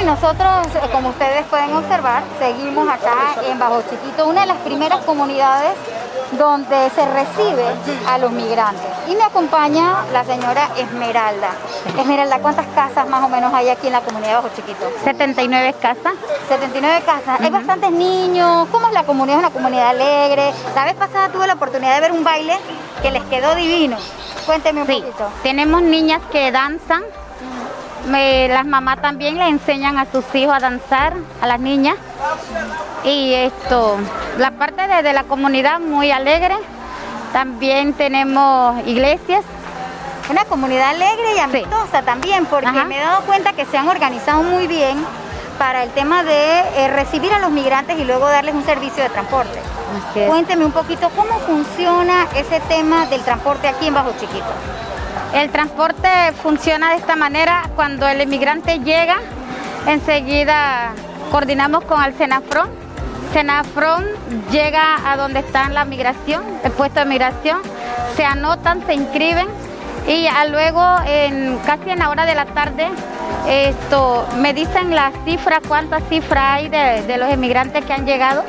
y nosotros, eh, como ustedes pueden observar, seguimos acá en Bajo Chiquito, una de las primeras comunidades donde se recibe a los migrantes. Y me acompaña la señora Esmeralda. Esmeralda, ¿cuántas casas más o menos hay aquí en la comunidad de Bajo Chiquito? 79 casas. 79 casas. Hay bastantes niños. ¿Cómo es la comunidad? Es una comunidad alegre. La vez pasada tuve la oportunidad de ver un baile que les quedó divino. Cuénteme un Sí, poquito. tenemos niñas que danzan. Me- las mamás también le enseñan a sus hijos a danzar, a las niñas. Y esto, la parte de, de la comunidad muy alegre. También tenemos iglesias. Una comunidad alegre y amistosa también, porque Ajá. me he dado cuenta que se han organizado muy bien para el tema de eh, recibir a los migrantes y luego darles un servicio de transporte. Cuénteme un poquito cómo funciona ese tema del transporte aquí en Bajo Chiquito. El transporte funciona de esta manera. Cuando el inmigrante llega, enseguida coordinamos con el Senafron. Senafron llega a donde está la migración, el puesto de migración, se anotan, se inscriben y luego en casi en la hora de la tarde esto me dicen la cifra, cuántas cifras hay de, los inmigrantes que han llegado.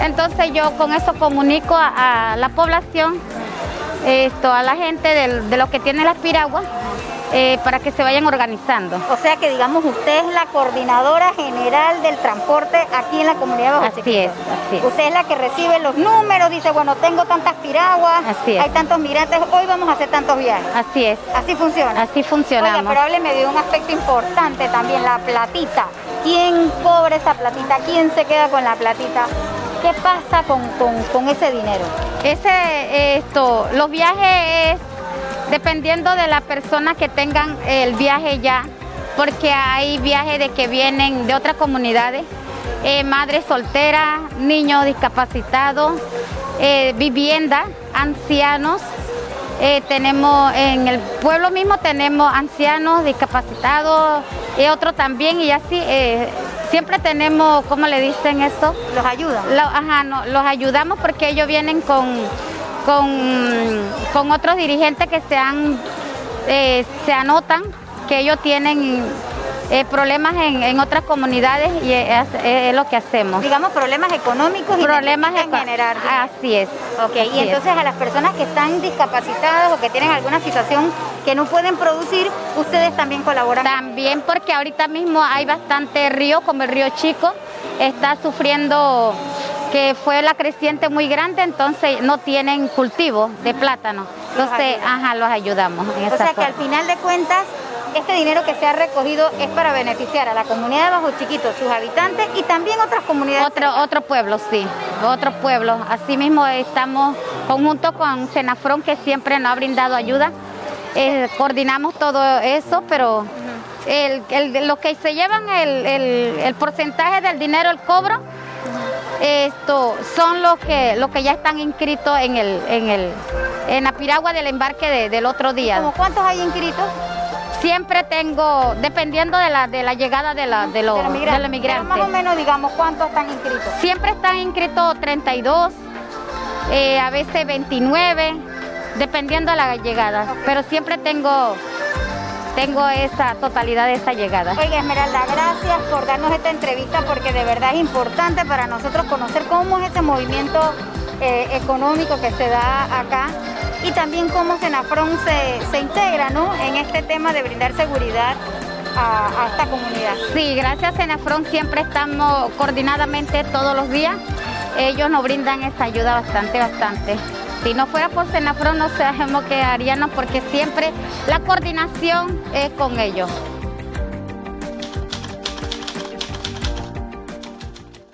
Entonces yo con eso comunico a la población esto a la gente de, los que tienen las piraguas eh, para que se vayan organizando. O sea que digamos usted es la coordinadora general del transporte aquí en la comunidad de Bajo Así Chiquito. es, así es. Usted es la que recibe los números, dice, bueno, tengo tantas piraguas, Así es. hay tantos migrantes, hoy vamos a hacer tantos viajes. Así es, Así funciona. así Oiga, funcionamos. pero hábleme de un aspecto importante también, la platita. ¿Quién cobra esa platita? ¿Quién se queda con la platita? ¿Qué pasa con, con- con ese dinero? Ese, esto, los viajes es dependiendo de la persona que tengan el viaje ya, porque hay viajes de que vienen de otras comunidades, eh, madres solteras, niños discapacitados, eh, vivienda, ancianos. Eh, tenemos en el pueblo mismo tenemos ancianos discapacitados y otros también y así eh, siempre tenemos, ¿cómo le dicen eso? ¿Los ayudan? Lo- ajá, no, los ayudamos porque ellos vienen con, con, con otros dirigentes que se, han, eh, se anotan que ellos tienen eh, problemas en, en otras comunidades y es, es lo que hacemos. Digamos problemas económicos y Problemas eco- generar. Así es. Ok, así y es. entonces a las personas que están discapacitadas o que tienen alguna situación que no pueden producir, ustedes también colaboran. También porque ahorita mismo hay bastante río, como el río Chico, está sufriendo que fue la creciente muy grande, entonces no tienen cultivo de plátano. Entonces, ajá, los ayudamos. en o esa sea que al final de cuentas, este dinero que se ha recogido es para beneficiar a la comunidad de Bajo Chiquito, sus habitantes y también otras comunidades. Otro, otro pueblo, sí, otro pueblo. Asimismo estamos conjunto con Senafron que siempre nos ha brindado ayuda. Eh, coordinamos todo eso, pero el, el- los que se llevan el, porcentaje del dinero, el cobro, esto son los que los que ya están inscritos en el en el en la piragua del embarque de- del otro día. ¿Como cuántos hay inscritos? Siempre tengo, dependiendo de la de la llegada de la de los de los migrantes. más o menos, digamos, ¿cuántos están inscritos? Siempre están inscritos 32, eh, a veces 29, dependiendo de la llegada. Pero siempre tengo, tengo esa totalidad de esa llegada. Oiga, Esmeralda, gracias por darnos esta entrevista porque de verdad es importante para nosotros conocer cómo es ese movimiento eh, económico que se da acá y también cómo Senafron se, se integra ¿no? en este tema de brindar seguridad a, a esta comunidad. Sí, gracias Senafron siempre estamos coordinadamente todos los días. Ellos nos brindan esa ayuda bastante, bastante. Si no fuera por Senafron no sabemos qué haríamos porque siempre la coordinación es con ellos.